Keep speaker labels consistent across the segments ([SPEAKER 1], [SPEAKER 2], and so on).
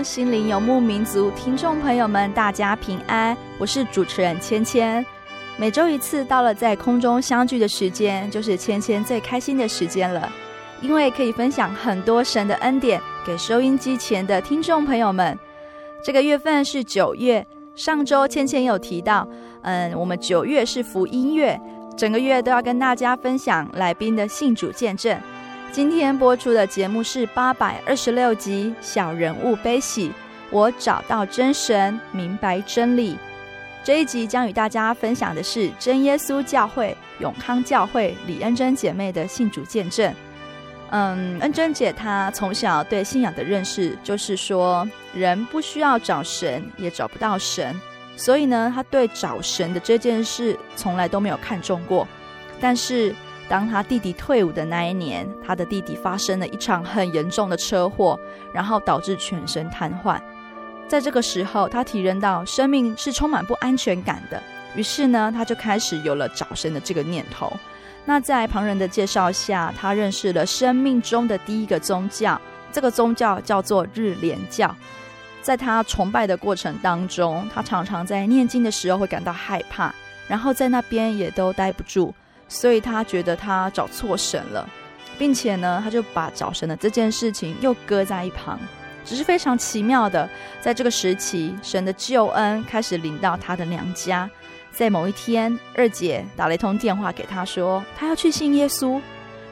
[SPEAKER 1] 心灵游牧民族听众朋友们，大家平安，我是主持人芊芊。每周一次到了在空中相聚的时间，就是芊芊最开心的时间了，因为可以分享很多神的恩典给收音机前的听众朋友们。这个月份是九月，上周芊芊有提到，嗯，我们九月是福音月，整个月都要跟大家分享来宾的信主见证。今天播出的节目是八百二十六集《小人物悲喜》，我找到真神，明白真理。这一集将与大家分享的是真耶稣教会永康教会李恩珍姐妹的信主见证。嗯，恩珍姐她从小对信仰的认识就是说，人不需要找神，也找不到神，所以呢，她对找神的这件事从来都没有看重过。但是，当他弟弟退伍的那一年，他的弟弟发生了一场很严重的车祸，然后导致全身瘫痪。在这个时候，他体认到生命是充满不安全感的，于是呢，他就开始有了找神的这个念头。那在旁人的介绍下，他认识了生命中的第一个宗教，这个宗教叫做日莲教。在他崇拜的过程当中，他常常在念经的时候会感到害怕，然后在那边也都待不住。所以他觉得他找错神了，并且呢，他就把找神的这件事情又搁在一旁。只是非常奇妙的，在这个时期，神的救恩开始临到他的娘家。在某一天，二姐打了一通电话给他说，他要去信耶稣。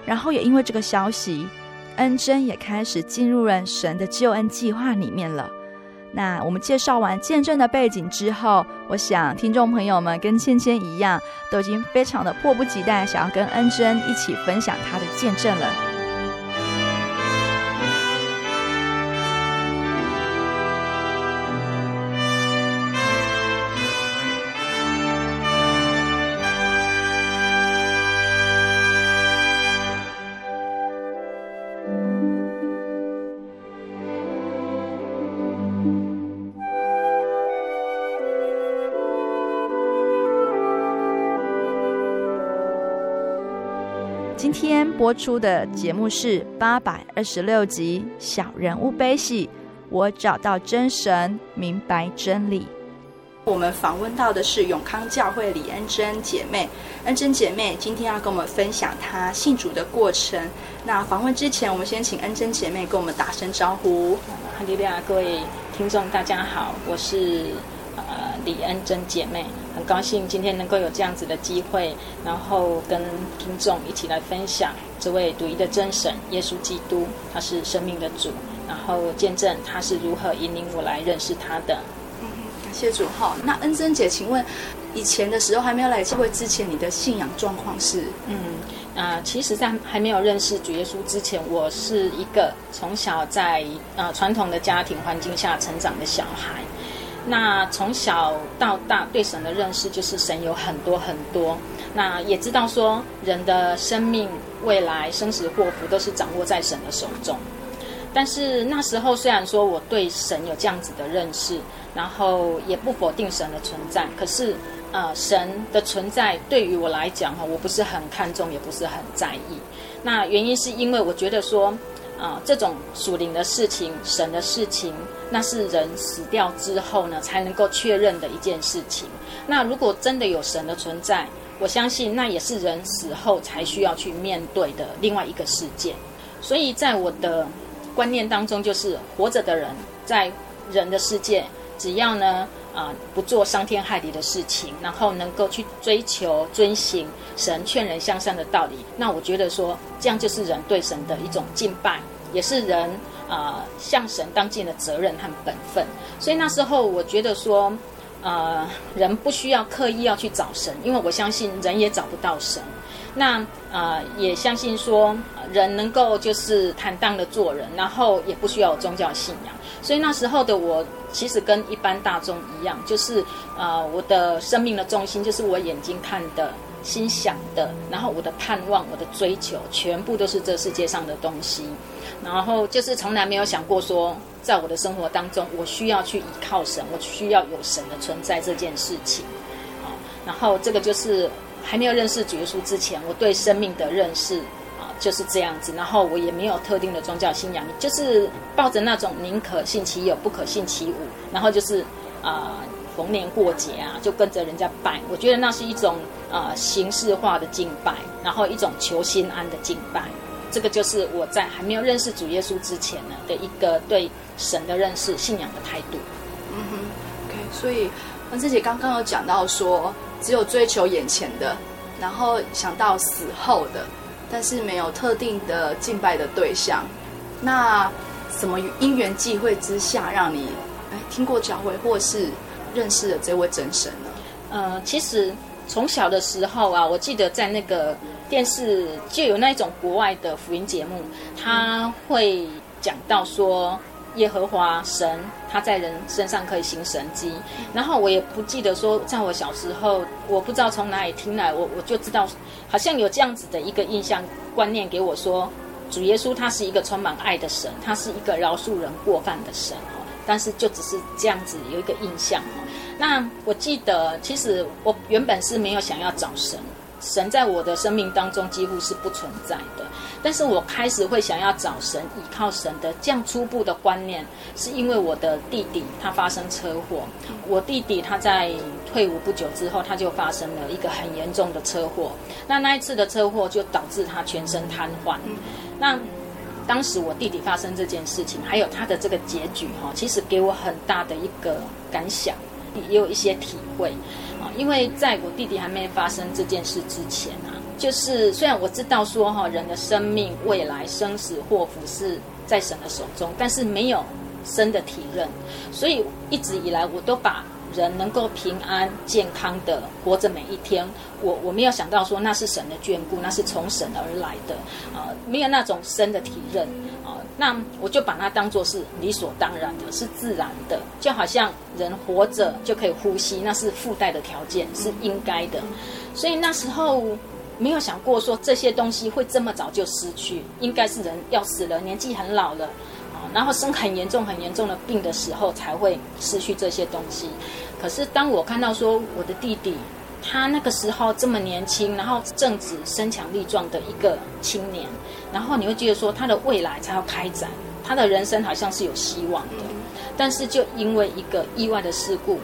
[SPEAKER 1] 然后也因为这个消息，恩珍也开始进入了神的救恩计划里面了。那我们介绍完见证的背景之后，我想听众朋友们跟芊芊一样，都已经非常的迫不及待，想要跟恩珍一起分享她的见证了。今天播出的节目是八百二十六集《小人物悲喜》，我找到真神，明白真理。我们访问到的是永康教会李恩珍姐妹，恩珍姐妹今天要跟我们分享她信主的过程。那访问之前，我们先请恩珍姐妹跟我们打声招呼。
[SPEAKER 2] 哈利路亚，各位听众大家好，我是呃李恩珍姐妹。很高兴今天能够有这样子的机会，然后跟听众一起来分享这位独一的真神耶稣基督，他是生命的主，然后见证他是如何引领我来认识他的。
[SPEAKER 1] 嗯，感谢主哈。那恩珍姐，请问以前的时候还没有来教会之前，你的信仰状况是？
[SPEAKER 2] 嗯啊、呃，其实，在还没有认识主耶稣之前，我是一个从小在啊、呃、传统的家庭环境下成长的小孩。那从小到大对神的认识就是神有很多很多，那也知道说人的生命未来生死祸福都是掌握在神的手中。但是那时候虽然说我对神有这样子的认识，然后也不否定神的存在，可是呃，神的存在对于我来讲哈，我不是很看重，也不是很在意。那原因是因为我觉得说，啊、这种属灵的事情、神的事情，那是人死掉之后呢才能够确认的一件事情。那如果真的有神的存在，我相信那也是人死后才需要去面对的另外一个世界。所以在我的观念当中，就是活着的人在人的世界，只要呢啊、不做伤天害理的事情，然后能够去追求遵行神劝人向善的道理，那我觉得说这样就是人对神的一种敬拜，也是人啊、向神当尽的责任和本分。所以那时候我觉得说，呃，人不需要刻意要去找神，因为我相信人也找不到神。那呃，也相信说人能够就是坦荡的做人，然后也不需要宗教信仰。所以那时候的我，其实跟一般大众一样，就是呃，我的生命的重心就是我眼睛看的、心想的，然后我的盼望、我的追求，全部都是这世界上的东西。然后就是从来没有想过说，在我的生活当中，我需要去依靠神，我需要有神的存在这件事情。啊，然后这个就是。还没有认识主耶稣之前，我对生命的认识就是这样子。然后我也没有特定的宗教信仰，就是抱着那种宁可信其有，不可信其无。然后就是啊、逢年过节啊，就跟着人家拜。我觉得那是一种啊、形式化的敬拜，然后一种求心安的敬拜。这个就是我在还没有认识主耶稣之前呢的一个对神的认识、信仰的态度。
[SPEAKER 1] 嗯哼，OK。所以文芝姐刚刚有讲到说。只有追求眼前的，然后想到死后的，但是没有特定的敬拜的对象。那什么因缘际会之下，让你哎听过教会或是认识了这位真神呢？
[SPEAKER 2] 呃，其实从小的时候啊，我记得在那个电视就有那种国外的福音节目，他会讲到说。耶和华神，他在人身上可以行神迹。然后我也不记得说，在我小时候，我不知道从哪里听来，我我就知道，好像有这样子的一个印象观念给我说，主耶稣他是一个充满爱的神，他是一个饶恕人过犯的神。但是就只是这样子有一个印象哦。那我记得，其实我原本是没有想要找神。神在我的生命当中几乎是不存在的，但是我开始会想要找神、依靠神的这样初步的观念，是因为我的弟弟他发生车祸。我弟弟他在退伍不久之后，他就发生了一个很严重的车祸。那那一次的车祸就导致他全身瘫痪。那当时我弟弟发生这件事情，还有他的这个结局哈，其实给我很大的一个感想，也有一些体会。因为在我弟弟还没发生这件事之前啊，就是虽然我知道说哈，人的生命、未来、生死祸福是在神的手中，但是没有生的体认，所以一直以来我都把人能够平安健康的活着每一天，我我没有想到说那是神的眷顾，那是从神而来的啊、没有那种生的体认啊。那我就把它当作是理所当然的，是自然的，就好像人活着就可以呼吸，那是附带的条件，是应该的。所以那时候没有想过说这些东西会这么早就失去，应该是人要死了，年纪很老了啊，然后生很严重、很严重的病的时候才会失去这些东西。可是当我看到说我的弟弟，他那个时候这么年轻，然后正值身强力壮的一个青年。然后你会觉得说他的未来才要开展，他的人生好像是有希望的，但是就因为一个意外的事故，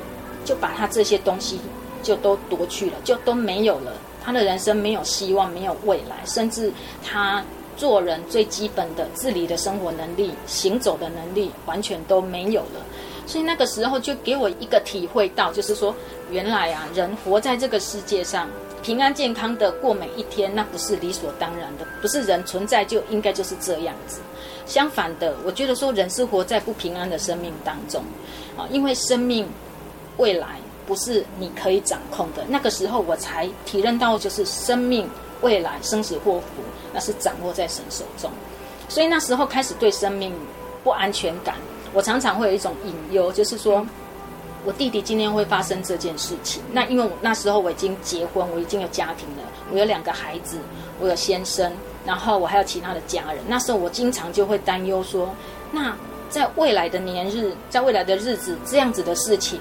[SPEAKER 2] 就把他这些东西就都夺去了，就都没有了。他的人生没有希望，没有未来，甚至他做人最基本的自理的生活能力、行走的能力完全都没有了。所以那个时候就给我一个体会到，就是说原来啊，人活在这个世界上。平安健康的过每一天，那不是理所当然的，不是人存在就应该就是这样子。相反的，我觉得说人是活在不平安的生命当中，啊，因为生命未来不是你可以掌控的。那个时候我才体认到，就是生命未来生死祸福，那是掌握在神手中。所以那时候开始对生命不安全感，我常常会有一种隐忧，就是说。我弟弟今天会发生这件事情，那因为我那时候我已经结婚，我已经有家庭了，我有两个孩子，我有先生，然后我还有其他的家人。那时候我经常就会担忧说，那在未来的年日，在未来的日子，这样子的事情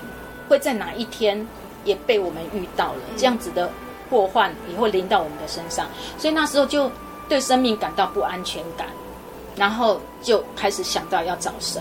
[SPEAKER 2] 会在哪一天也被我们遇到了？这样子的祸患也会临到我们的身上，所以那时候就对生命感到不安全感，然后就开始想到要找神。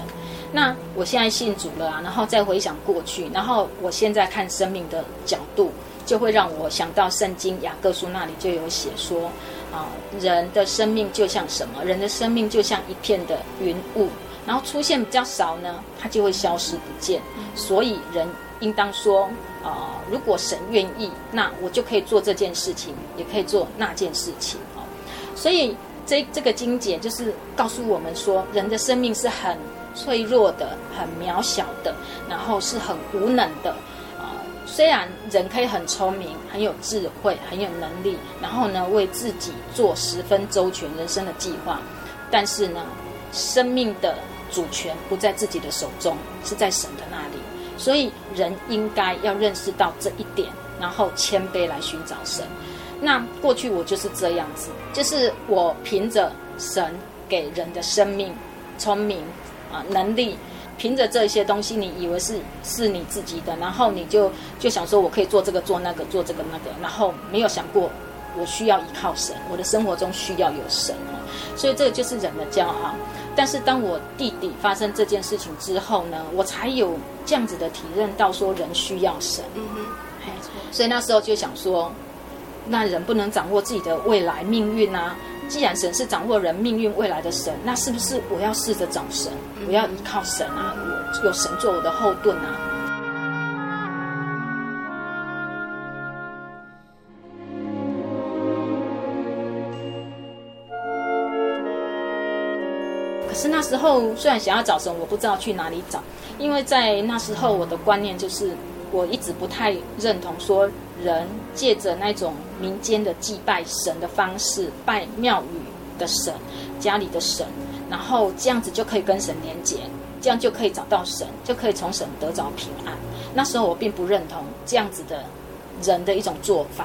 [SPEAKER 2] 那我现在信主了啊，然后再回想过去，然后我现在看生命的角度，就会让我想到圣经雅各书那里就有写说。啊，人的生命就像什么？人的生命就像一片的云雾，然后出现比较少呢，它就会消失不见。所以人应当说，啊，如果神愿意，那我就可以做这件事情，也可以做那件事情。哦，所以这这个经节就是告诉我们说，人的生命是很脆弱的，很渺小的，然后是很无能的啊。虽然人可以很聪明、很有智慧、很有能力，然后呢，为自己做十分周全人生的计划，但是呢，生命的主权不在自己的手中，是在神的那里。所以人应该要认识到这一点，然后谦卑来寻找神。那过去我就是这样子，就是我凭着神给人的生命、聪明啊能力。凭着这些东西，你以为是是你自己的，然后你就就想说，我可以做这个做那个做这个那个，然后没有想过我需要依靠神，我的生活中需要有神哦，所以这个就是人的骄傲。但是当我弟弟发生这件事情之后呢，我才有这样子的体认到说人需要神。嗯哼，没错。所以那时候就想说，那人不能掌握自己的未来命运啊。既然神是掌握人命运未来的神，那是不是我要试着找神？我要依靠神啊！我有神做我的后盾啊！可是那时候虽然想要找神，我不知道去哪里找，因为在那时候我的观念就是。我一直不太认同说人借着那种民间的祭拜神的方式，拜庙宇的神、家里的神，然后这样子就可以跟神连结，这样就可以找到神，就可以从神得着平安。那时候我并不认同这样子的人的一种做法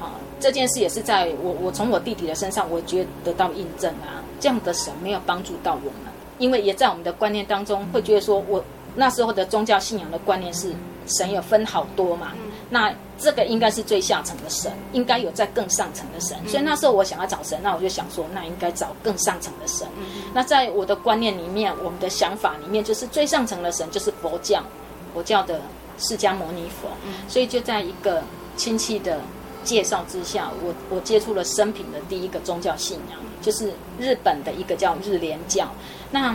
[SPEAKER 2] 啊。这件事也是在我我从我弟弟的身上，我觉得得到印证啊。这样的神没有帮助到我们，因为也在我们的观念当中会觉得说我那时候的宗教信仰的观念是。神有分好多嘛？那这个应该是最下层的神，应该有在更上层的神。所以那时候我想要找神，那我就想说，那应该找更上层的神。那在我的观念里面，我们的想法里面，就是最上层的神就是佛教，佛教的释迦牟尼佛。所以就在一个亲戚的介绍之下，我我接触了生平的第一个宗教信仰，就是日本的一个叫日莲教。那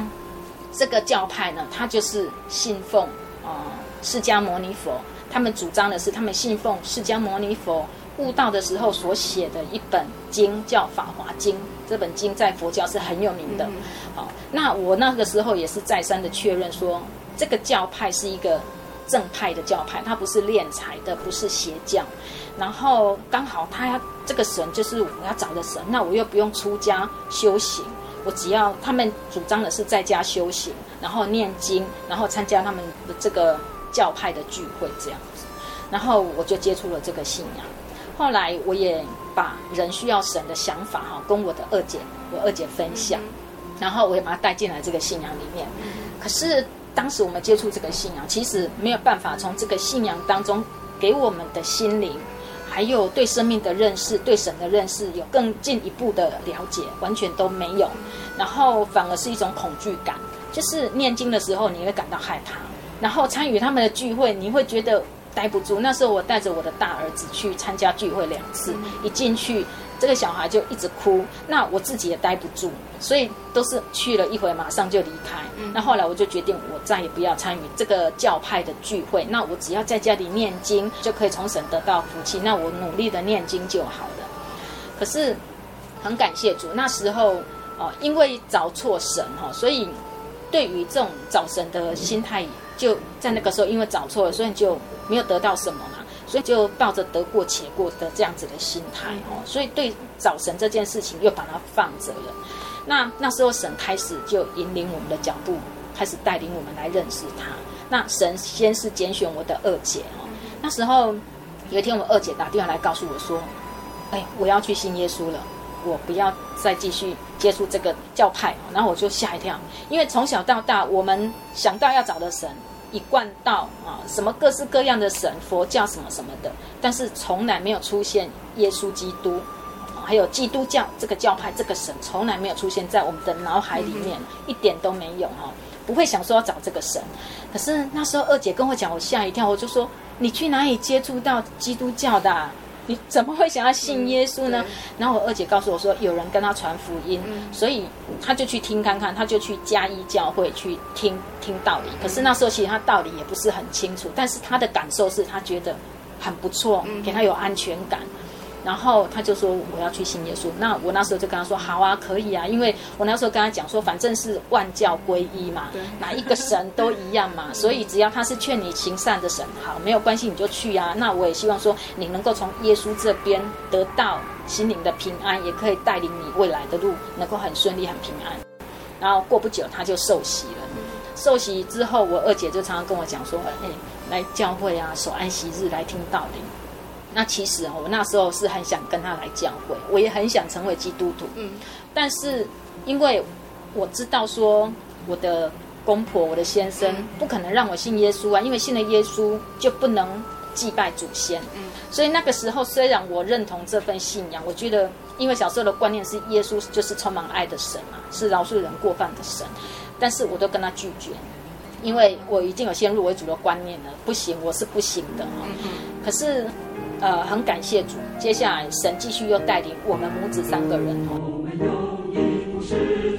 [SPEAKER 2] 这个教派呢，它就是信奉啊。呃释迦牟尼佛，他们主张的是，他们信奉释迦牟尼佛悟道的时候所写的一本经，叫《法华经》。这本经在佛教是很有名的。好、嗯哦，那我那个时候也是再三的确认说，这个教派是一个正派的教派，它不是敛财的，不是邪教。然后刚好他要这个神就是我要找的神，那我又不用出家修行。我只要他们主张的是在家修行，然后念经，然后参加他们的这个教派的聚会这样子，然后我就接触了这个信仰。后来我也把人需要神的想法哈，跟我的二姐，我二姐分享，然后我也把她带进来这个信仰里面。可是当时我们接触这个信仰，其实没有办法从这个信仰当中给我们的心灵。还有对生命的认识，对神的认识有更进一步的了解，完全都没有。然后反而是一种恐惧感，就是念经的时候你会感到害怕，然后参与他们的聚会你会觉得待不住。那时候我带着我的大儿子去参加聚会两次，一进去。这个小孩就一直哭，那我自己也待不住，所以都是去了一回，马上就离开。那后来我就决定，我再也不要参与这个教派的聚会。那我只要在家里念经，就可以从神得到福气。那我努力的念经就好了。可是很感谢主，那时候哦，因为找错神哈，所以对于这种找神的心态，就在那个时候，因为找错了，所以就没有得到什么嘛。所以就抱着得过且过的这样子的心态哦，所以对找神这件事情又把它放着了。那那时候神开始就引领我们的脚步，开始带领我们来认识他。那神先是拣选我的二姐哦，那时候有一天我二姐打电话来告诉我说：“哎，我要去信耶稣了。”我不要再继续接触这个教派。然后我就吓一跳，因为从小到大，我们想到要找的神，一贯道啊，什么各式各样的神，佛教什么什么的，但是从来没有出现耶稣基督，还有基督教这个教派这个神，从来没有出现在我们的脑海里面，一点都没有哈。不会想说要找这个神，可是那时候二姐跟我讲，我吓一跳，我就说，你去哪里接触到基督教的啊？你怎么会想要信耶稣呢？嗯、然后我二姐告诉我说，有人跟他传福音，嗯、所以他就去听看看，他就去加一教会去听听道理。可是那时候其实他道理也不是很清楚，但是他的感受是他觉得很不错，给他有安全感。然后他就说我要去信耶稣，那我那时候就跟他说好啊，可以啊，因为我那时候跟他讲说，反正是万教归一嘛，对哪一个神都一样嘛，所以只要他是劝你行善的神，好，没有关系，你就去啊。那我也希望说你能够从耶稣这边得到心灵的平安，也可以带领你未来的路能够很顺利、很平安。然后过不久他就受洗了，受洗之后，我二姐就常常跟我讲说，哎，来教会啊，守安息日来听道理。那其实我那时候是很想跟他来教会，我也很想成为基督徒。嗯，但是因为我知道说我的公婆、我的先生不可能让我信耶稣啊，因为信了耶稣就不能祭拜祖先。嗯，所以那个时候虽然我认同这份信仰，我觉得因为小时候的观念是耶稣就是充满爱的神嘛，是饶恕人过犯的神，但是我都跟他拒绝，因为我已经有先入为主的观念了，不行，我是不行的。嗯嗯，可是。呃，很感谢主。接下来，神继续又带领我们母子三个人。
[SPEAKER 3] 曾经看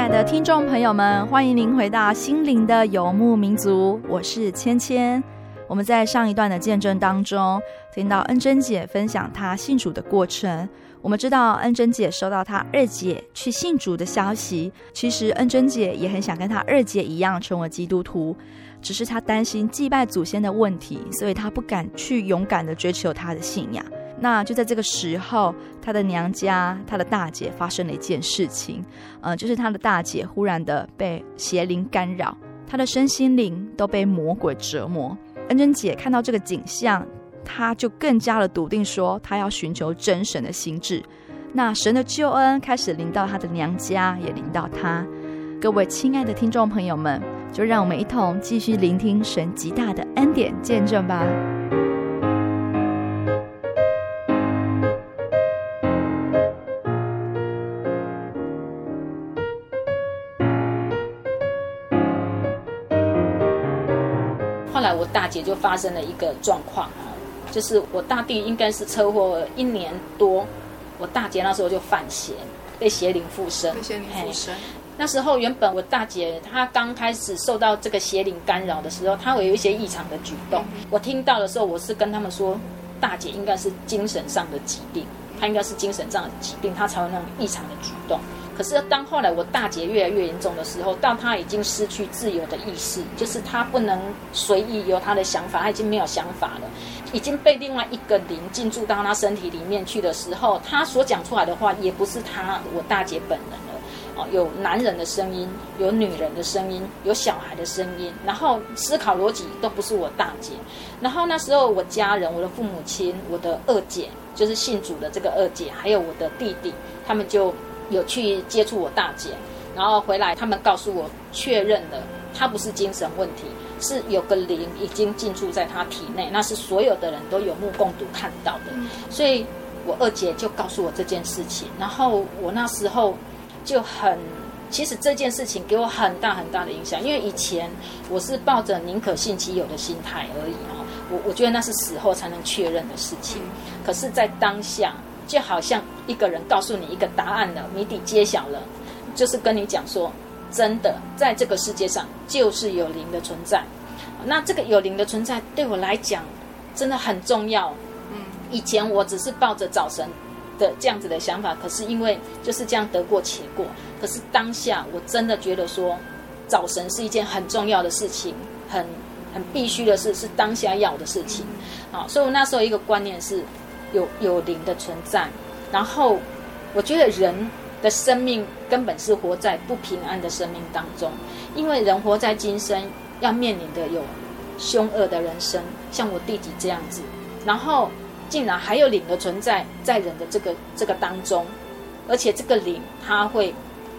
[SPEAKER 4] 亲爱的
[SPEAKER 1] 听众朋友们，欢迎您回到心灵的游牧民族，我是芊芊。我们在上一段的见证当中，听到恩珍姐分享她信主的过程。我们知道恩珍姐收到她二姐去信主的消息，其实恩珍姐也很想跟她二姐一样成为基督徒，只是她担心祭拜祖先的问题，所以她不敢去勇敢的追求她的信仰。那就在这个时候，她的娘家，她的大姐发生了一件事情，呃，就是她的大姐忽然的被邪灵干扰，她的身心灵都被魔鬼折磨。恩珍姐看到这个景象，她就更加的笃定说，她要寻求真神的心志。那神的救恩开始临到她的娘家，也临到她。各位亲爱的听众朋友们，就让我们一同继续聆听神极大的恩典见证吧。
[SPEAKER 2] 我大姐就发生了一个状况啊，就是我大弟应该是车祸一年多，我大姐那时候就犯邪，被邪灵附身。
[SPEAKER 5] 被邪灵附身。
[SPEAKER 2] 那时候原本我大姐她刚开始受到这个邪灵干扰的时候，她会有一些异常的举动。我听到的时候，我是跟他们说，大姐应该是精神上的疾病，她应该是精神上的疾病，她才会那种异常的举动。可是当后来我大姐越来越严重的时候，到她已经失去自由的意识，就是她不能随意有她的想法，她已经没有想法了，已经被另外一个灵进驻到她身体里面去的时候，她所讲出来的话也不是她我大姐本人了。哦，有男人的声音，有女人的声音，有小孩的声音，然后思考逻辑都不是我大姐。然后那时候我家人，我的父母亲，我的二姐，就是信主的这个二姐，还有我的弟弟，他们就。有去接触我大姐，然后回来，他们告诉我确认了，她不是精神问题，是有个灵已经进驻在她体内，那是所有的人都有目共睹看到的。所以，我二姐就告诉我这件事情，然后我那时候就很，其实这件事情给我很大很大的影响，因为以前我是抱着宁可信其有的心态而已哦，我我觉得那是死后才能确认的事情，可是，在当下。就好像一个人告诉你一个答案了，谜底揭晓了，就是跟你讲说，真的在这个世界上就是有灵的存在。那这个有灵的存在对我来讲真的很重要。嗯，以前我只是抱着找神的这样子的想法，可是因为就是这样得过且过。可是当下我真的觉得说，找神是一件很重要的事情，很很必须的事，是当下要的事情。好，所以我那时候一个观念是。有有灵的存在，然后我觉得人的生命根本是活在不平安的生命当中，因为人活在今生要面临的有凶恶的人生，像我弟弟这样子，然后竟然还有灵的存在在人的这个这个当中，而且这个灵他会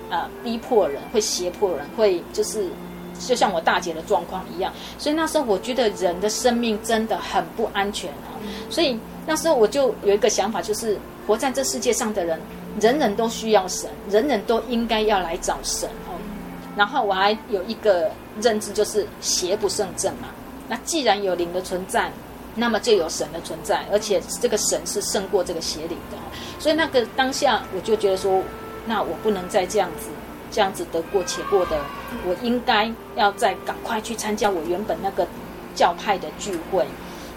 [SPEAKER 2] 呃逼迫人，会胁迫人，会就是就像我大姐的状况一样，所以那时候我觉得人的生命真的很不安全啊，所以。那时候我就有一个想法，就是活在这世界上的人，人人都需要神，人人都应该要来找神哦。然后我还有一个认知，就是邪不胜正嘛。那既然有灵的存在，那么就有神的存在，而且这个神是胜过这个邪灵的。所以那个当下，我就觉得说，那我不能再这样子，这样子得过且过的，我应该要再赶快去参加我原本那个教派的聚会。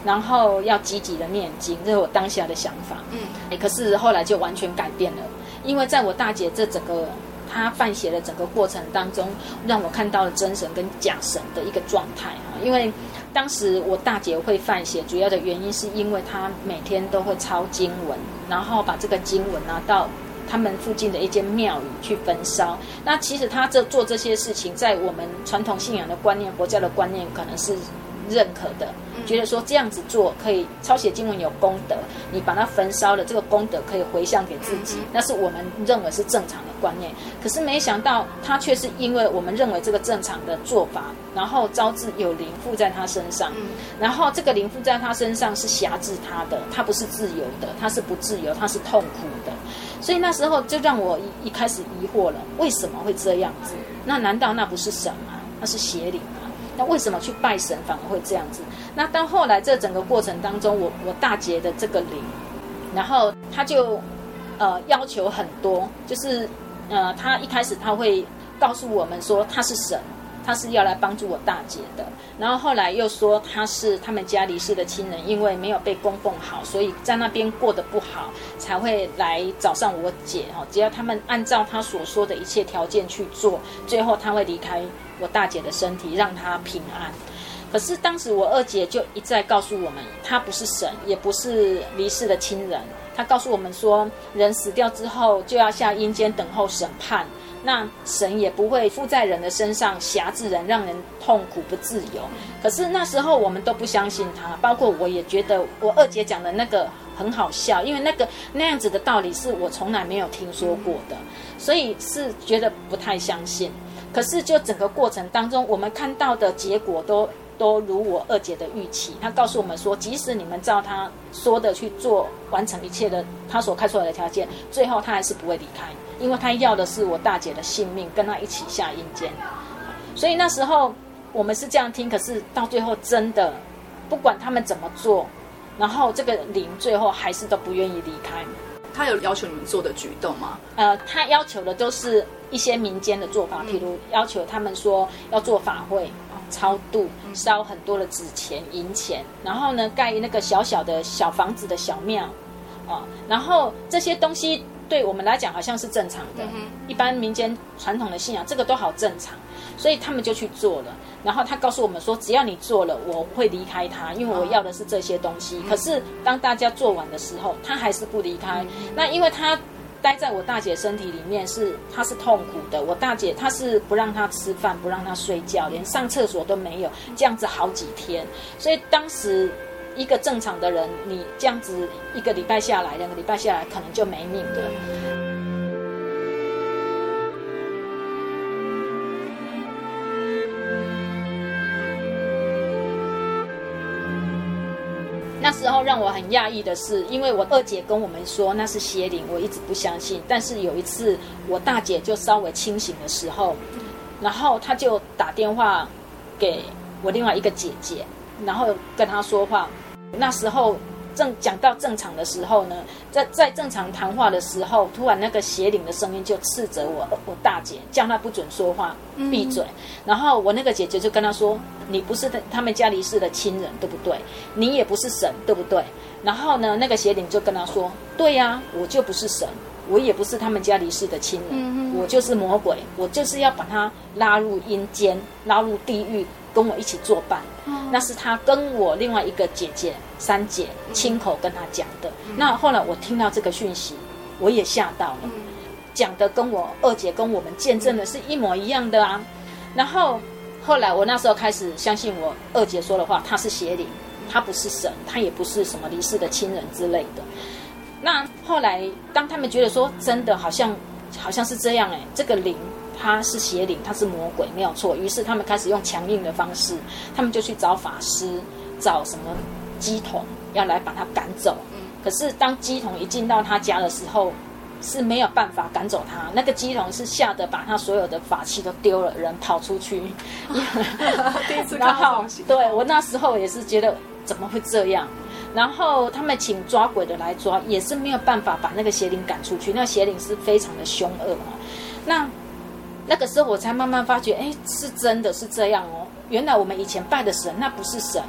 [SPEAKER 2] 然后要积极的念经，这是我当下的想法。嗯，哎，可是后来就完全改变了，因为在我大姐这整个她犯邪的整个过程当中，让我看到了真神跟假神的一个状态啊。因为当时我大姐会犯邪，主要的原因是因为她每天都会抄经文，然后把这个经文拿到他们附近的一间庙宇去焚烧。那其实她这做这些事情，在我们传统信仰的观念、佛教的观念，可能是。认可的，觉得说这样子做可以抄写经文有功德，你把它焚烧了，这个功德可以回向给自己，那是我们认为是正常的观念。可是没想到他却是因为我们认为这个正常的做法，然后招致有灵附在他身上，然后这个灵附在他身上是辖制他的，他不是自由的，他是不自由，他是痛苦的。所以那时候就让我一一开始疑惑了，为什么会这样子？那难道那不是神吗？那是邪灵吗？那为什么去拜神反而会这样子？那到后来这整个过程当中，我我大姐的这个灵，然后他就呃要求很多，就是呃他一开始他会告诉我们说他是神，他是要来帮助我大姐的。然后后来又说他是他们家离世的亲人，因为没有被供奉好，所以在那边过得不好，才会来找上我姐哈。只要他们按照他所说的一切条件去做，最后他会离开我大姐的身体，让她平安。可是当时我二姐就一再告诉我们，她不是神，也不是离世的亲人。她告诉我们说，人死掉之后就要下阴间等候审判，那神也不会附在人的身上，辖制人，让人痛苦不自由。可是那时候我们都不相信她，包括我也觉得我二姐讲的那个很好笑，因为那个那样子的道理是我从来没有听说过的，所以是觉得不太相信。可是就整个过程当中，我们看到的结果都。都如我二姐的预期，她告诉我们说，即使你们照她说的去做，完成一切的她所开出来的条件，最后她还是不会离开，因为她要的是我大姐的性命，跟她一起下阴间。所以那时候我们是这样听，可是到最后真的，不管他们怎么做，然后这个灵最后还是都不愿意离开。
[SPEAKER 1] 他有要求你们做的举动吗？
[SPEAKER 2] 呃，他要求的都是一些民间的做法，譬如要求他们说要做法会。超度，烧很多的纸钱、银钱，然后呢，盖那个小小的小房子的小庙，啊，然后这些东西对我们来讲好像是正常的，一般民间传统的信仰，这个都好正常，所以他们就去做了。然后他告诉我们说，只要你做了，我会离开他，因为我要的是这些东西。可是当大家做完的时候，他还是不离开。那因为他。待在我大姐身体里面是，她是痛苦的。我大姐她是不让她吃饭，不让她睡觉，连上厕所都没有，这样子好几天。所以当时一个正常的人，你这样子一个礼拜下来，两个礼拜下来，可能就没命了。时候让我很讶异的是，因为我二姐跟我们说那是邪灵，我一直不相信。但是有一次我大姐就稍微清醒的时候，然后她就打电话给我另外一个姐姐，然后跟她说话。那时候。正讲到正常的时候呢，在在正常谈话的时候，突然那个邪灵的声音就斥责我，我大姐叫她不准说话，闭嘴。嗯、然后我那个姐姐就跟她说：“你不是他们家离世的亲人，对不对？你也不是神，对不对？”然后呢，那个邪灵就跟她说：“对呀、啊，我就不是神，我也不是他们家离世的亲人，嗯、我就是魔鬼，我就是要把他拉入阴间，拉入地狱。”跟我一起作伴，嗯、那是他跟我另外一个姐姐三姐亲口跟他讲的。嗯、那后来我听到这个讯息，我也吓到了，讲、嗯、的跟我二姐跟我们见证的是一模一样的啊。然后后来我那时候开始相信我二姐说的话，他是邪灵，他不是神，他也不是什么离世的亲人之类的。那后来当他们觉得说真的好像好像是这样哎、欸，这个灵。他是邪灵，他是魔鬼，没有错。于是他们开始用强硬的方式，他们就去找法师，找什么乩童，要来把他赶走。可是当鸡童一进到他家的时候，是没有办法赶走他。那个鸡童是吓得把他所有的法器都丢了，人跑出去。
[SPEAKER 1] 第一次看到东西。
[SPEAKER 2] 对，我那时候也是觉得怎么会这样？然后他们请抓鬼的来抓，也是没有办法把那个邪灵赶出去。那个邪灵是非常的凶恶。那。那个时候我才慢慢发觉，哎，是真的是这样哦。原来我们以前拜的神，那不是神。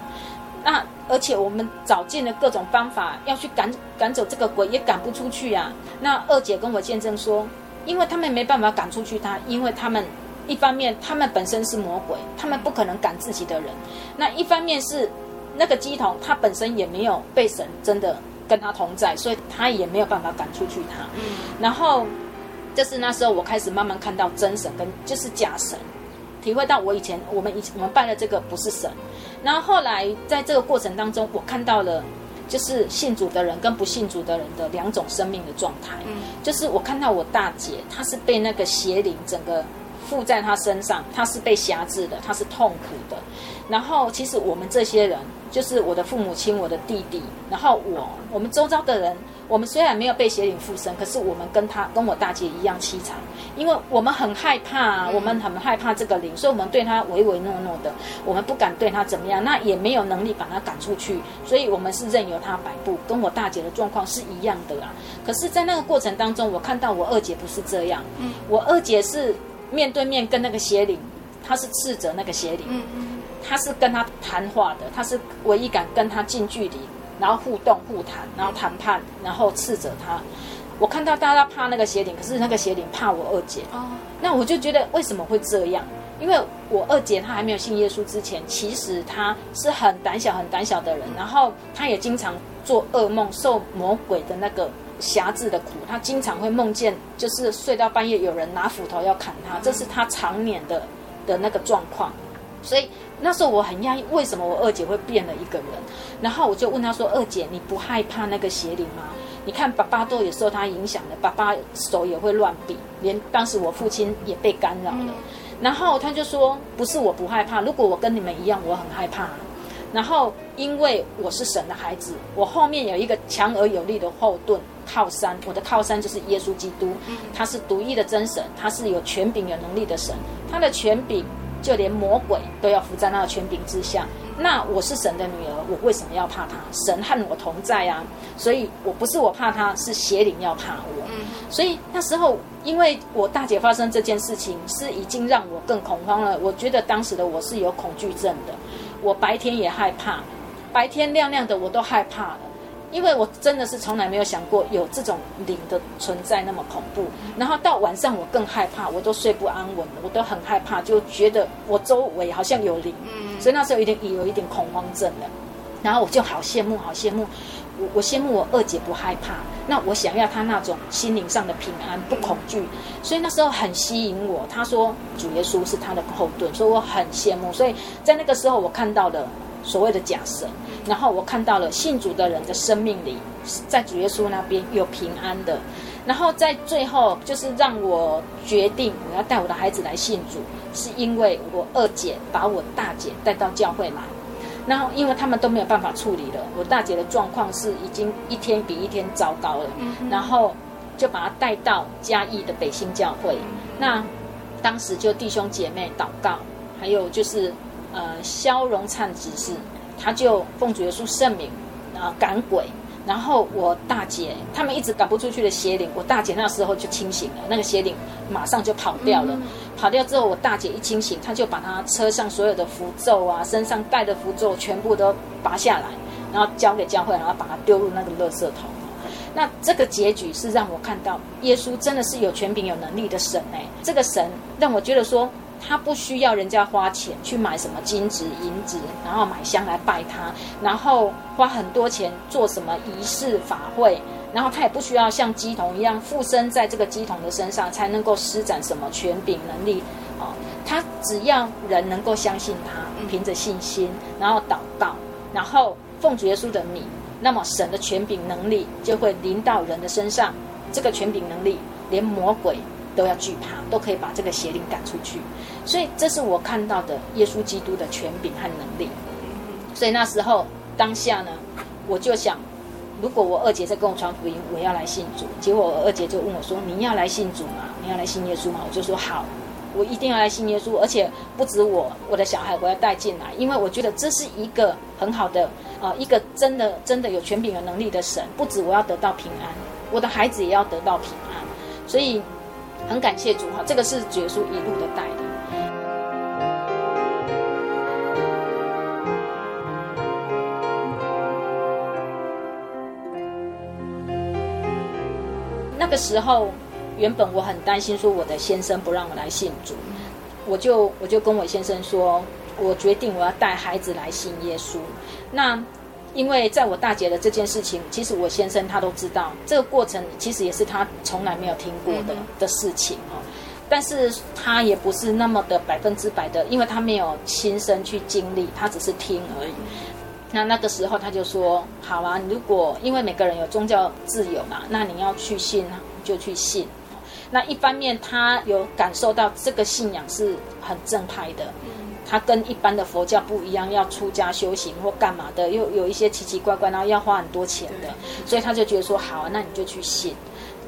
[SPEAKER 2] 那而且我们找尽了各种方法要去赶赶走这个鬼，也赶不出去啊。那二姐跟我见证说，因为他们没办法赶出去他，因为他们一方面他们本身是魔鬼，他们不可能赶自己的人。那一方面是那个鸡童他本身也没有被神真的跟他同在，所以他也没有办法赶出去他。嗯，然后。就是那时候，我开始慢慢看到真神跟就是假神，体会到我以前我们以前我们拜的这个不是神。然后后来在这个过程当中，我看到了就是信主的人跟不信主的人的两种生命的状态。嗯，就是我看到我大姐，她是被那个邪灵整个附在她身上，她是被辖制的，她是痛苦的。然后其实我们这些人，就是我的父母亲、我的弟弟，然后我我们周遭的人。我们虽然没有被邪灵附身，可是我们跟他跟我大姐一样凄惨，因为我们很害怕，我们很害怕这个灵，所以我们对他唯唯诺诺的，我们不敢对他怎么样，那也没有能力把他赶出去，所以我们是任由他摆布，跟我大姐的状况是一样的啊。可是，在那个过程当中，我看到我二姐不是这样，我二姐是面对面跟那个邪灵她是斥责那个邪灵，他是跟他谈话的，他是唯一敢跟他近距离，然后互动互谈，然后谈判，然后斥责他。我看到大家怕那个邪灵，可是那个邪灵怕我二姐。哦，那我就觉得为什么会这样？因为我二姐她还没有信耶稣之前，其实她是很胆小、很胆小的人，然后她也经常做噩梦，受魔鬼的那个辖制的苦。她经常会梦见，就是睡到半夜有人拿斧头要砍她，这是她常年的的那个状况。所以那时候我很讶异，为什么我二姐会变了一个人？然后我就问她说：“二姐，你不害怕那个邪灵吗？”你看，爸爸都有受他影响的，爸爸手也会乱比，连当时我父亲也被干扰了。嗯、然后他就说：“不是我不害怕，如果我跟你们一样，我很害怕。然后因为我是神的孩子，我后面有一个强而有力的后盾靠山，我的靠山就是耶稣基督，他是独一的真神，他是有权柄、有能力的神，他的权柄就连魔鬼都要伏在那个权柄之下。”那我是神的女儿，我为什么要怕他？神和我同在啊，所以我不是我怕他，是邪灵要怕我。嗯，所以那时候，因为我大姐发生这件事情，是已经让我更恐慌了。我觉得当时的我是有恐惧症的，我白天也害怕，白天亮亮的我都害怕了。因为我真的是从来没有想过有这种灵的存在那么恐怖，然后到晚上我更害怕，我都睡不安稳了，我都很害怕，就觉得我周围好像有灵，所以那时候有点有一点恐慌症了。然后我就好羡慕，好羡慕，我我羡慕我二姐不害怕，那我想要她那种心灵上的平安，不恐惧，所以那时候很吸引我。她说主耶稣是她的后盾，所以我很羡慕。所以在那个时候，我看到了所谓的假神。然后我看到了信主的人的生命里，在主耶稣那边有平安的。然后在最后，就是让我决定我要带我的孩子来信主，是因为我二姐把我大姐带到教会来。然后因为他们都没有办法处理了，我大姐的状况是已经一天比一天糟糕了。然后就把她带到嘉义的北新教会。那当时就弟兄姐妹祷告，还有就是呃萧荣灿执事。他就奉主耶稣圣名，啊赶鬼，然后我大姐他们一直赶不出去的邪灵，我大姐那时候就清醒了，那个邪灵马上就跑掉了。嗯、跑掉之后，我大姐一清醒，她就把她车上所有的符咒啊，身上带的符咒全部都拔下来，然后交给教会，然后把它丢入那个垃圾桶。那这个结局是让我看到耶稣真的是有权柄、有能力的神哎，这个神让我觉得说。他不需要人家花钱去买什么金子银子，然后买香来拜他，然后花很多钱做什么仪式法会，然后他也不需要像鸡童一样附身在这个鸡童的身上才能够施展什么权柄能力啊、哦。他只要人能够相信他，凭着信心，然后祷告，然后奉主耶稣的名，那么神的权柄能力就会临到人的身上。这个权柄能力，连魔鬼。都要惧怕，都可以把这个邪灵赶出去，所以这是我看到的耶稣基督的权柄和能力。所以那时候当下呢，我就想，如果我二姐在跟我传福音，我要来信主。结果我二姐就问我说：“你要来信主吗？你要来信耶稣吗？”我就说：“好，我一定要来信耶稣，而且不止我，我的小孩我要带进来，因为我觉得这是一个很好的啊、一个真的真的有权柄、有能力的神。不止我要得到平安，我的孩子也要得到平安，所以。”很感谢主哈，这个是主耶稣一路的带领。那个时候，原本我很担心说我的先生不让我来信主，我就我就跟我先生说，我决定我要带孩子来信耶稣。那因为在我大姐的这件事情，其实我先生他都知道，这个过程其实也是他从来没有听过的的事情哦。但是他也不是那么的百分之百的，因为他没有亲身去经历，他只是听而已。那那个时候他就说：“好啊，如果因为每个人有宗教自由嘛，那你要去信就去信。”那一方面他有感受到这个信仰是很正派的。他跟一般的佛教不一样，要出家修行或干嘛的，又有一些奇奇怪怪，然后要花很多钱的，所以他就觉得说好啊，那你就去信，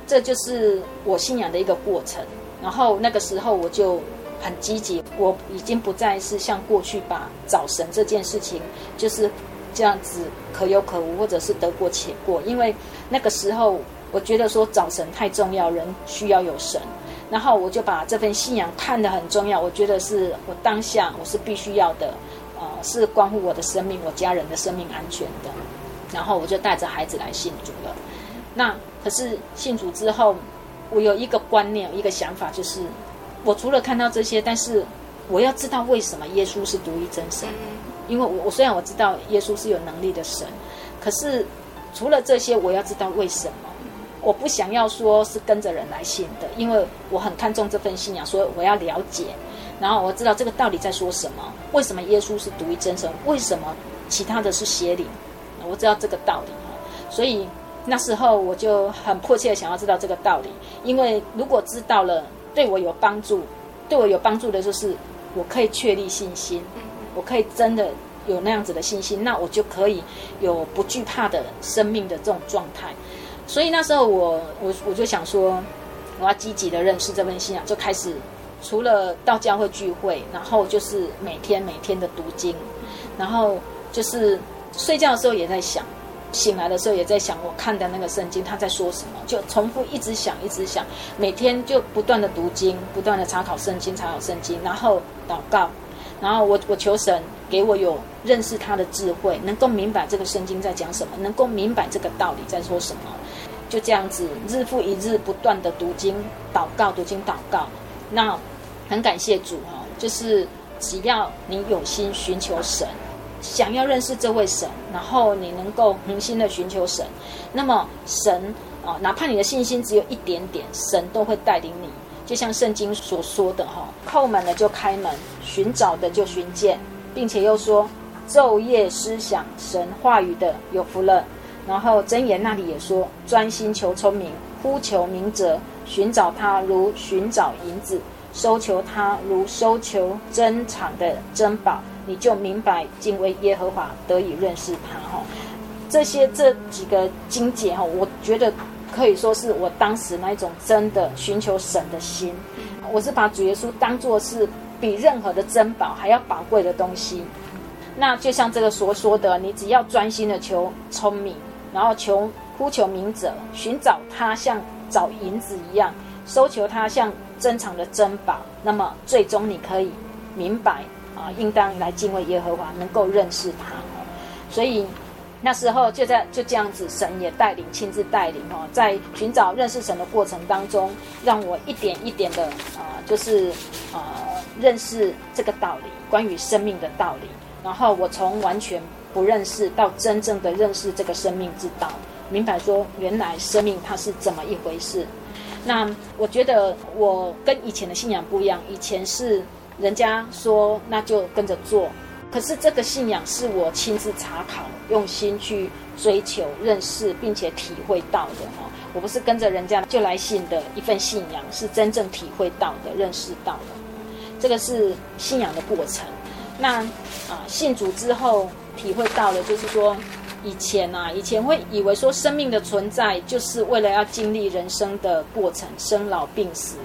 [SPEAKER 2] 这就是我信仰的一个过程。然后那个时候我就很积极，我已经不再是像过去把找神这件事情就是这样子可有可无，或者是得过且过，因为那个时候我觉得说找神太重要，人需要有神。然后我就把这份信仰看得很重要，我觉得是我当下我是必须要的，呃，是关乎我的生命、我家人的生命安全的。然后我就带着孩子来信主了。那可是信主之后，我有一个观念、一个想法，就是我除了看到这些，但是我要知道为什么耶稣是独一真神。因为我我虽然我知道耶稣是有能力的神，可是除了这些，我要知道为什么。我不想要说是跟着人来信的，因为我很看重这份信仰，所以我要了解，然后我知道这个道理在说什么。为什么耶稣是独一真神？为什么其他的是邪灵？我知道这个道理，所以那时候我就很迫切的想要知道这个道理，因为如果知道了，对我有帮助，对我有帮助的就是我可以确立信心，我可以真的有那样子的信心，那我就可以有不惧怕的生命的这种状态。所以那时候我我我就想说，我要积极的认识这份信仰，就开始除了到教会聚会，然后就是每天每天的读经，然后就是。睡觉的时候也在想，醒来的时候也在想，我看的那个圣经他在说什么，就重复一直想，一直想，每天就不断的读经，不断的查考圣经，查考圣经，然后祷告，然后我我求神给我有认识他的智慧，能够明白这个圣经在讲什么，能够明白这个道理在说什么，就这样子日复一日不断的读经、祷告、读经、祷告。那很感谢主哈，就是只要你有心寻求神。想要认识这位神，然后你能够恒心的寻求神，那么神啊，哪怕你的信心只有一点点，神都会带领你。就像圣经所说的哈，叩门的就开门，寻找的就寻见，并且又说昼夜思想神话语的有福了。然后真言那里也说，专心求聪明，呼求明哲，寻找他如寻找银子，收求他如收求珍藏的珍宝。你就明白敬畏耶和华，得以认识他哈。这些这几个经节哈，我觉得可以说是我当时那一种真的寻求神的心。我是把主耶稣当作是比任何的珍宝还要宝贵的东西。那就像这个所说的，你只要专心的求聪明，然后求呼求明者，寻找他像找银子一样，搜求他像珍藏的珍宝，那么最终你可以明白。啊，应当来敬畏耶和华，能够认识他。所以那时候就在就这样子，神也带领，亲自带领哈，在寻找认识神的过程当中，让我一点一点的啊，就是啊认识这个道理，关于生命的道理。然后我从完全不认识到真正的认识这个生命之道，明白说原来生命它是怎么一回事。那我觉得我跟以前的信仰不一样，以前是。人家说，那就跟着做。可是这个信仰是我亲自查考、用心去追求、认识，并且体会到的哈。我不是跟着人家就来信的一份信仰，是真正体会到的、认识到的。这个是信仰的过程。那啊，信主之后体会到了，就是说，以前啊，以前会以为说生命的存在就是为了要经历人生的过程，生老病死。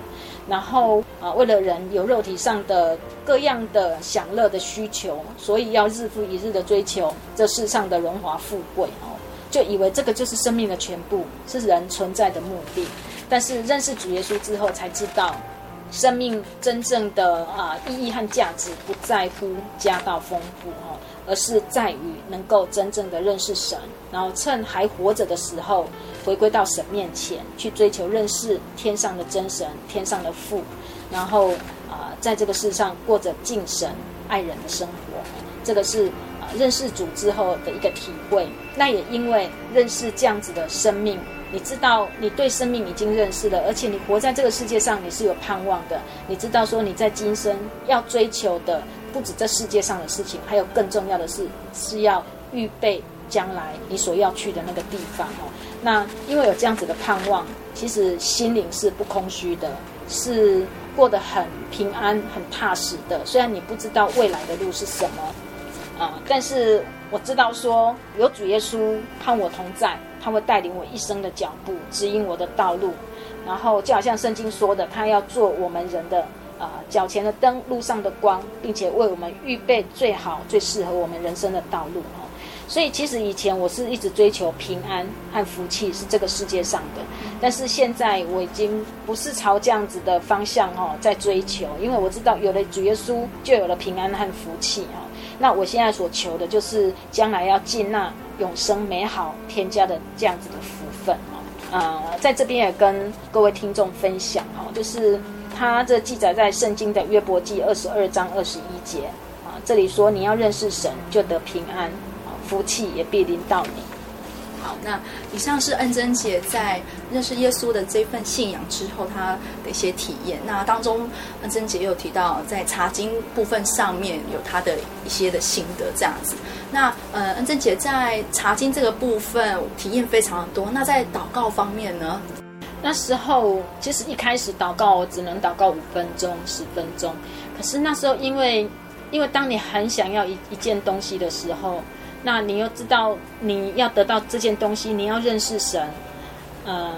[SPEAKER 2] 然后啊，为了人有肉体上的各样的享乐的需求，所以要日复一日的追求这世上的荣华富贵哦，就以为这个就是生命的全部，是人存在的目的。但是认识主耶稣之后，才知道生命真正的啊意义和价值不在乎家道丰富哦。而是在于能够真正的认识神，然后趁还活着的时候，回归到神面前去追求认识天上的真神、天上的父，然后啊、在这个世上过着敬神爱人的生活。这个是啊、认识主之后的一个体会。那也因为认识这样子的生命，你知道你对生命已经认识了，而且你活在这个世界上，你是有盼望的。你知道说你在今生要追求的。不止这世界上的事情，还有更重要的是，是要预备将来你所要去的那个地方哦。那因为有这样子的盼望，其实心灵是不空虚的，是过得很平安、很踏实的。虽然你不知道未来的路是什么啊，但是我知道说有主耶稣和我同在，他会带领我一生的脚步，指引我的道路。然后就好像圣经说的，他要做我们人的。啊，脚前的灯，路上的光，并且为我们预备最好、最适合我们人生的道路哦。所以其实以前我是一直追求平安和福气是这个世界上的，但是现在我已经不是朝这样子的方向哦在追求，因为我知道有了主耶稣就有了平安和福气哈。那我现在所求的就是将来要进那永生美好天家的这样子的福分啊。呃，在这边也跟各位听众分享哈，就是他这记载在圣经的约伯记二十二章二十一节啊，这里说你要认识神就得平安。福气也必临到你。
[SPEAKER 1] 好，那以上是恩珍姐在认识耶稣的这份信仰之后，她的一些体验。那当中，恩珍姐有提到在查经部分上面有她的一些的心得，这样子。那呃，恩珍姐在查经这个部分体验非常的多。那在祷告方面呢？
[SPEAKER 2] 那时候其实一开始祷告我只能祷告五分钟、十分钟。可是那时候因为因为当你很想要一一件东西的时候。那你又知道你要得到这件东西，你要认识神，嗯，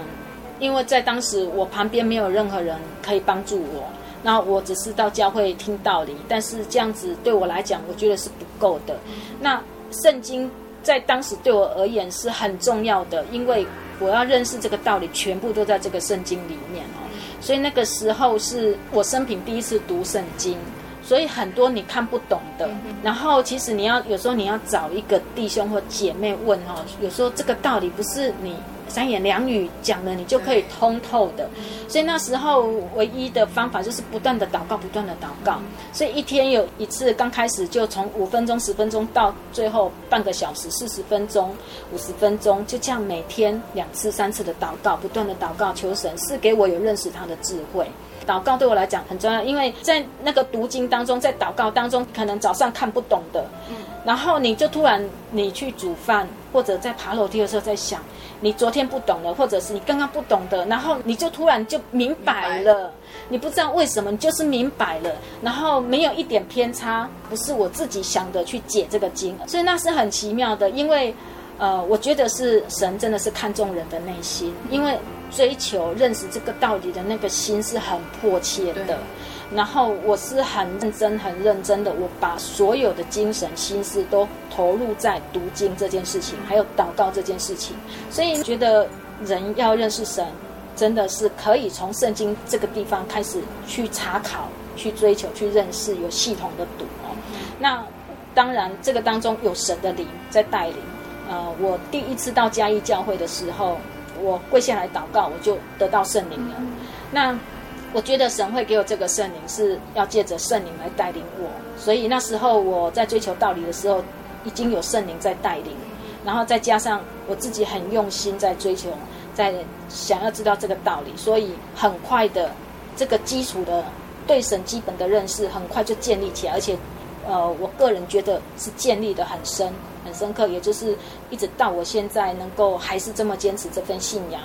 [SPEAKER 2] 因为在当时我旁边没有任何人可以帮助我，那我只是到教会听道理，但是这样子对我来讲，我觉得是不够的。那圣经在当时对我而言是很重要的，因为我要认识这个道理，全部都在这个圣经里面哦。所以那个时候是我生平第一次读圣经。所以很多你看不懂的，然后其实你要有时候你要找一个弟兄或姐妹问哦，有时候这个道理不是你三言两语讲的你就可以通透的，所以那时候唯一的方法就是不断的祷告，不断的祷告。所以一天有一次，刚开始就从五分钟、十分钟到最后半个小时、四十分钟、五十分钟，就这样每天两次、三次的祷告，不断的祷告，求神是给我有认识他的智慧。祷告对我来讲很重要，因为在那个读经当中，在祷告当中，可能早上看不懂的，嗯，然后你就突然你去煮饭，或者在爬楼梯的时候在想，你昨天不懂的，或者是你刚刚不懂的，然后你就突然就明白了。你不知道为什么，你就是明白了，然后没有一点偏差，不是我自己想的去解这个经，所以那是很奇妙的，因为呃，我觉得是神真的是看重人的内心，因为。追求认识这个道理的那个心是很迫切的，然后我是很认真、很认真的，我把所有的精神心思都投入在读经这件事情，还有祷告这件事情。所以觉得人要认识神，真的是可以从圣经这个地方开始去查考、去追求、去认识，有系统的读哦。那当然，这个当中有神的灵在带领。呃，我第一次到嘉义教会的时候。我跪下来祷告，我就得到圣灵了。那我觉得神会给我这个圣灵，是要借着圣灵来带领我。所以那时候我在追求道理的时候，已经有圣灵在带领，然后再加上我自己很用心在追求，在想要知道这个道理，所以很快的这个基础的对神基本的认识，很快就建立起来，而且呃，我个人觉得是建立的很深。很深刻，也就是一直到我现在能够还是这么坚持这份信仰，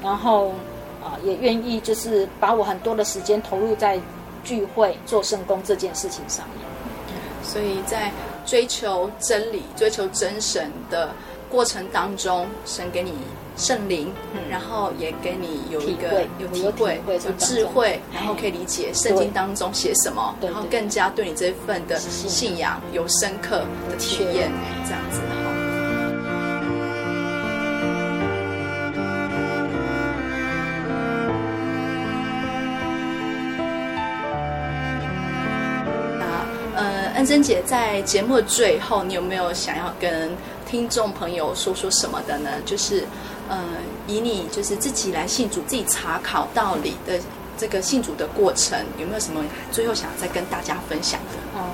[SPEAKER 2] 然后啊、呃，也愿意就是把我很多的时间投入在聚会做圣工这件事情上面。
[SPEAKER 1] 所以在追求真理、追求真神的过程当中，神给你圣灵，嗯、然后也给你有一个有体会、有智慧，然后可以理解圣经当中写什么，然后更加对你这份的信仰有深刻的体验，这样子好。那呃，恩珍姐在节目的最后，你有没有想要跟听众朋友说说什么的呢？就是。呃，以你就是自己来信主，自己查考道理的这个信主的过程，有没有什么最后想再跟大家分享的？
[SPEAKER 2] 哦、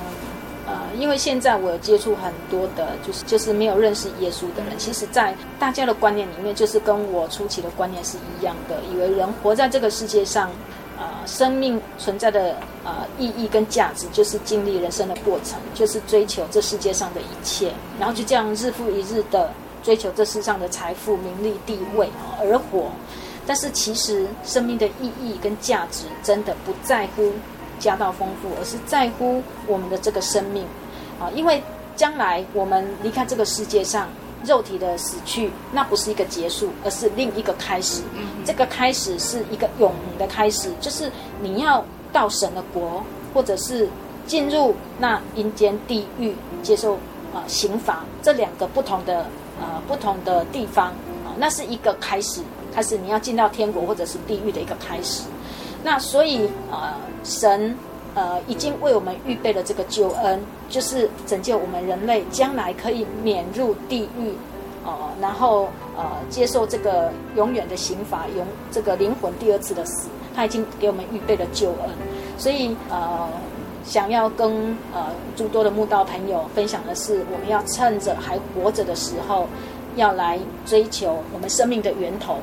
[SPEAKER 2] 嗯，呃，因为现在我有接触很多的，就是就是没有认识耶稣的人，其实，在大家的观念里面，就是跟我初期的观念是一样的，以为人活在这个世界上，呃，生命存在的呃意义跟价值，就是经历人生的过程，就是追求这世界上的一切，然后就这样日复一日的。追求这世上的财富、名利、地位而活，但是其实生命的意义跟价值真的不在乎家道丰富，而是在乎我们的这个生命啊！因为将来我们离开这个世界上，肉体的死去，那不是一个结束，而是另一个开始。这个开始是一个永恒的开始，就是你要到神的国，或者是进入那阴间地狱，接受。呃刑罚这两个不同的呃不同的地方啊、那是一个开始，开始你要进到天国或者是地狱的一个开始。那所以呃神呃已经为我们预备了这个救恩，就是拯救我们人类将来可以免入地狱。哦，然后呃，接受这个永远的刑罚，永这个灵魂第二次的死，他已经给我们预备了救恩。所以呃，想要跟呃诸多的慕道朋友分享的是，我们要趁着还活着的时候，要来追求我们生命的源头，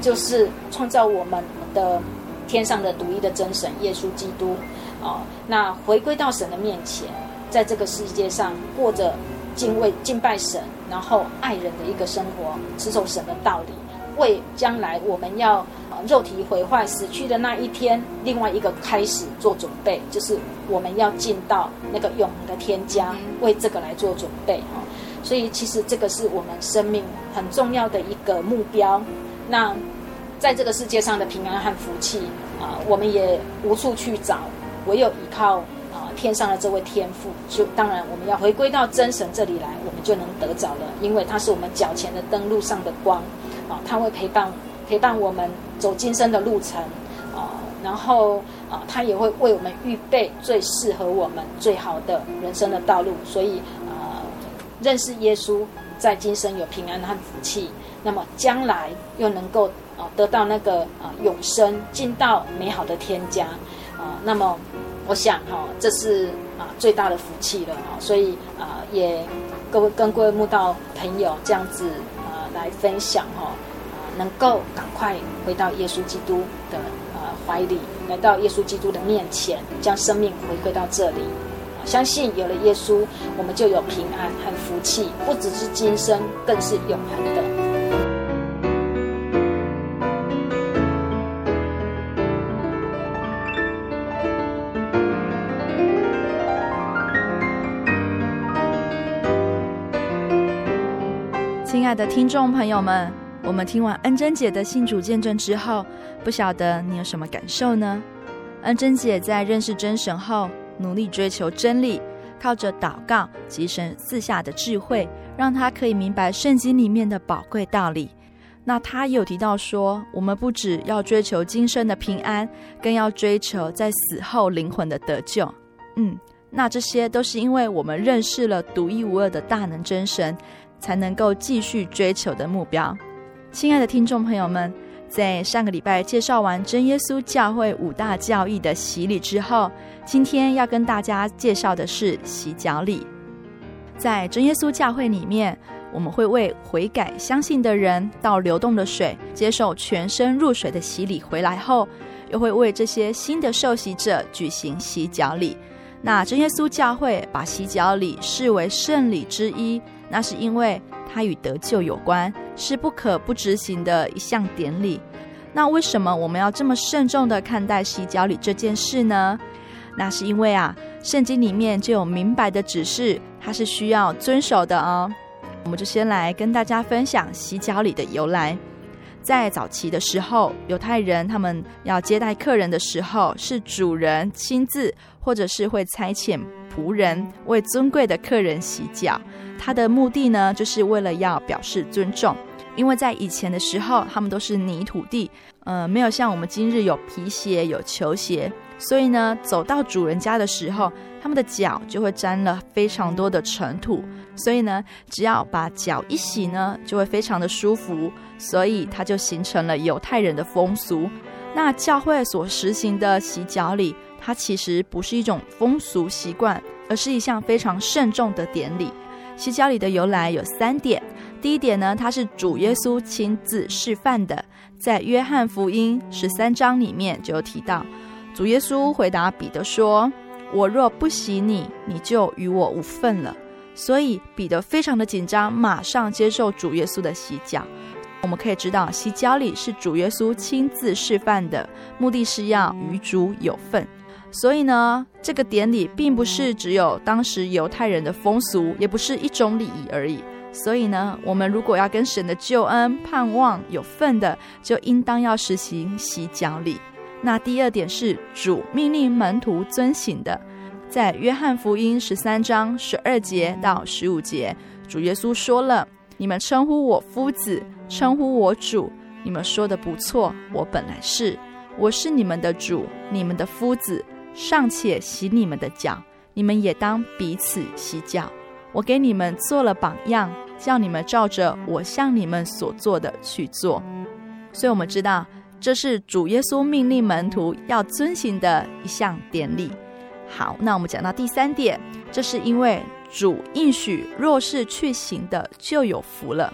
[SPEAKER 2] 就是创造我们的天上的独一的真神耶稣基督。哦，那回归到神的面前，在这个世界上过着敬畏敬拜神。然后爱人的一个生活，持守神的道理，为将来我们要肉体毁坏死去的那一天，另外一个开始做准备，就是我们要进到那个永恒的天家，为这个来做准备哈。所以其实这个是我们生命很重要的一个目标。那在这个世界上的平安和福气啊，我们也无处去找，唯有依靠啊。天上的这位天父，就当然我们要回归到真神这里来，我们就能得着了，因为他是我们脚前的灯，路上的光，啊，他会陪伴陪伴我们走今生的路程，啊，然后啊，他也会为我们预备最适合我们最好的人生的道路，所以啊，认识耶稣，在今生有平安和福气，那么将来又能够啊得到那个啊永生，进到美好的天家，啊，那么。我想哈，这是啊最大的福气了，所以啊也各位跟各位慕道朋友这样子啊来分享哈，能够赶快回到耶稣基督的呃怀里，来到耶稣基督的面前，将生命回归到这里，相信有了耶稣，我们就有平安和福气，不只是今生，更是永恒的。
[SPEAKER 1] 亲爱的听众朋友们，我们听完恩珍姐的信主见证之后，不晓得你有什么感受呢？恩珍姐在认识真神后，努力追求真理，靠着祷告及神赐下的智慧，让她可以明白圣经里面的宝贵道理。那她也有提到说，我们不只要追求今生的平安，更要追求在死后灵魂的得救。嗯，那这些都是因为我们认识了独一无二的大能真神。才能够继续追求的目标。亲爱的听众朋友们，在上个礼拜介绍完真耶稣教会五大教义的洗礼之后，今天要跟大家介绍的是洗脚礼。在真耶稣教会里面，我们会为悔改相信的人倒流动的水，接受全身入水的洗礼。回来后，又会为这些新的受洗者举行洗脚礼。那真耶稣教会把洗脚礼视为圣礼之一。那是因为它与得救有关，是不可不执行的一项典礼。那为什么我们要这么慎重地看待洗脚礼这件事呢？那是因为啊，圣经里面就有明白的指示，它是需要遵守的哦。我们就先来跟大家分享洗脚礼的由来。在早期的时候，犹太人他们要接待客人的时候，是主人亲自，或者是会差遣仆人为尊贵的客人洗脚。他的目的呢，就是为了要表示尊重，因为在以前的时候，他们都是泥土地，呃，没有像我们今日有皮鞋、有球鞋，所以呢，走到主人家的时候，他们的脚就会沾了非常多的尘土，所以呢，只要把脚一洗呢，就会非常的舒服，所以它就形成了犹太人的风俗。那教会所实行的洗脚礼，它其实不是一种风俗习惯，而是一项非常慎重的典礼。洗脚礼的由来有三点。第一点呢，它是主耶稣亲自示范的，在约翰福音十三章里面就有提到，主耶稣回答彼得说：“我若不洗你，你就与我无份了。”所以彼得非常的紧张，马上接受主耶稣的洗脚。我们可以知道，洗脚礼是主耶稣亲自示范的，目的是要与主有份。所以呢，这个典礼并不是只有当时犹太人的风俗，也不是一种礼仪而已。所以呢，我们如果要跟神的救恩盼望有份的，就应当要实行洗脚礼。那第二点是主命令门徒遵行的，在约翰福音十三章十二节到十五节，主耶稣说了：“你们称呼我夫子，称呼我主，你们说的不错，我本来是，我是你们的主，你们的夫子，尚且洗你们的脚，你们也当彼此洗脚。我给你们做了榜样，叫你们照着我向你们所做的去做。”所以，我们知道。这是主耶稣命令门徒要遵行的一项典礼。好，那我们讲到第三点，这是因为主应许，若是去行的，就有福了。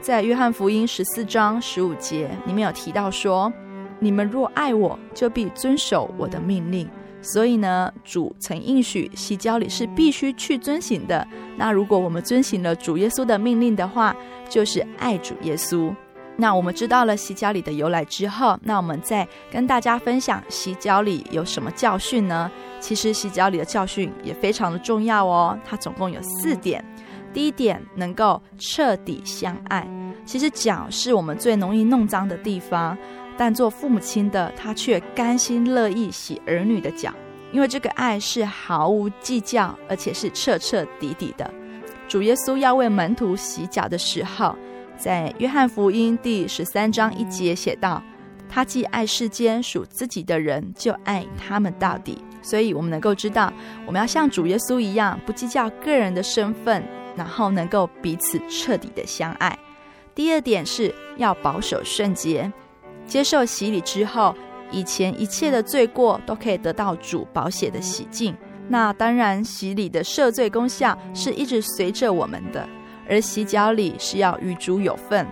[SPEAKER 1] 在约翰福音十四章十五节里面有提到说：“你们若爱我，就必遵守我的命令。”所以呢，主曾应许洗脚礼是必须去遵行的。那如果我们遵行了主耶稣的命令的话，就是爱主耶稣。那我们知道了洗脚礼的由来之后，那我们再跟大家分享洗脚礼有什么教训呢？其实洗脚礼的教训也非常的重要哦，它总共有四点。第一点，能够彻底相爱。其实脚是我们最容易弄脏的地方，但做父母亲的他却甘心乐意洗儿女的脚，因为这个爱是毫无计较，而且是彻彻底底的。主耶稣要为门徒洗脚的时候。在约翰福音第十三章一节写道：“他既爱世间属自己的人，就爱他们到底。”所以，我们能够知道，我们要像主耶稣一样，不计较个人的身份，然后能够彼此彻底的相爱。第二点是要保守圣洁，接受洗礼之后，以前一切的罪过都可以得到主宝血的洗净。那当然，洗礼的赦罪功效是一直随着我们的。而洗脚礼是要与主有份，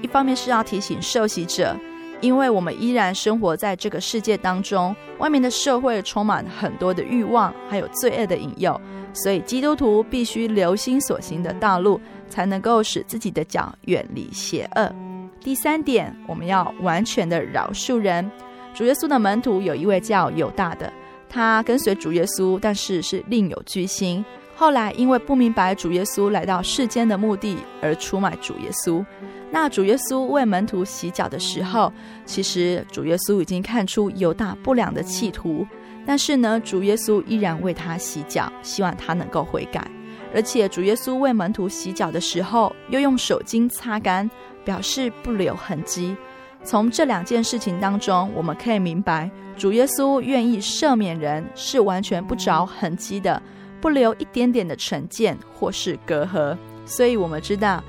[SPEAKER 1] 一方面是要提醒受洗者，因为我们依然生活在这个世界当中，外面的社会充满很多的欲望，还有罪恶的引诱，所以基督徒必须留心所行的道路，才能够使自己的脚远离邪恶。第三点，我们要完全的饶恕人。主耶稣的门徒有一位叫犹大的，他跟随主耶稣，但是是另有居心。后来，因为不明白主耶稣来到世间的目的，而出卖主耶稣。那主耶稣为门徒洗脚的时候，其实主耶稣已经看出犹大不良的企图，但是呢，主耶稣依然为他洗脚，希望他能够悔改。而且，主耶稣为门徒洗脚的时候，又用手巾擦干，表示不留痕迹。从这两件事情当中，我们可以明白，主耶稣愿意赦免人，是完全不着痕迹的。不留一点点的成见或是隔阂，所以我们知道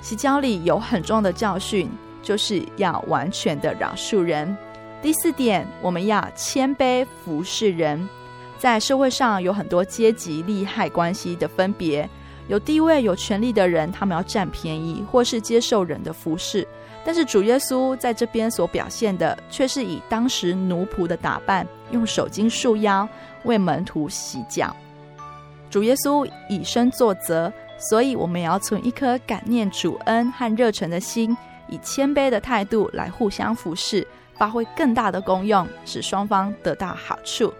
[SPEAKER 1] 洗脚礼有很重要的教训，就是要完全的饶恕人。第四点，我们要谦卑服侍人。在社会上有很多阶级利害关系的分别，有地位有权力的人，他们要占便宜或是接受人的服侍，但是主耶稣在这边所表现的，却是以当时奴仆的打扮，用手巾束腰，为门徒洗脚。主耶稣以身作则，所以我们也要存一颗感念主恩和热忱的心，以谦卑的态度来互相服侍，发挥更大的功用，使双方得到好处。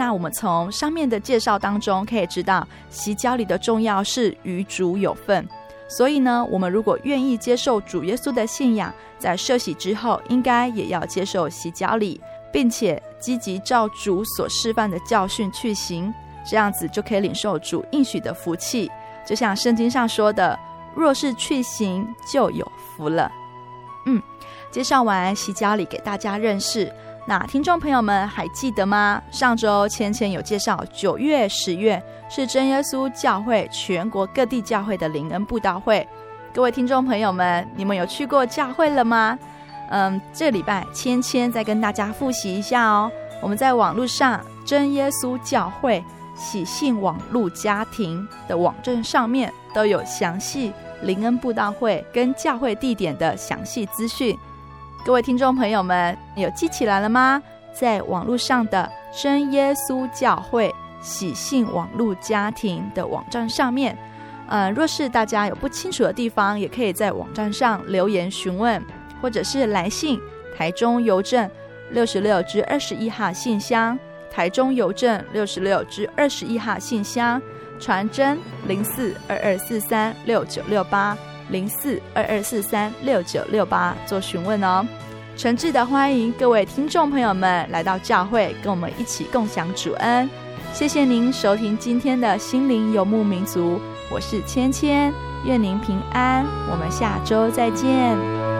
[SPEAKER 1] 那我们从上面的介绍当中可以知道，洗脚礼的重要是与主有份。所以呢，我们如果愿意接受主耶稣的信仰，在受洗之后，应该也要接受洗脚礼，并且积极照主所示范的教训去行。这样子就可以领受主应许的福气，就像圣经上说的：“若是去行，就有福了。”嗯，介绍完洗脚礼给大家认识，那听众朋友们还记得吗？上周芊芊有介绍，九月、十月是真耶稣教会全国各地教会的灵恩布道会。各位听众朋友们，你们有去过教会了吗？嗯，这礼拜芊芊再跟大家复习一下哦。我们在网络上真耶稣教会。喜信网路家庭的网站上面都有详细灵恩布道会跟教会地点的详细资讯。各位听众朋友们，有记起来了吗？在网络上的真耶稣教会喜信网络家庭的网站上面，呃，若是大家有不清楚的地方，也可以在网站上留言询问，或者是来信台中邮政六十六至二十一号信箱。台中邮政六十六至二十一号信箱，传真零四二二四三六九六八零四二二四三六九六八做询问哦。诚挚的欢迎各位听众朋友们来到教会，跟我们一起共享主恩。谢谢您收听今天的心灵游牧民族，我是芊芊，愿您平安，我们下周再
[SPEAKER 5] 见。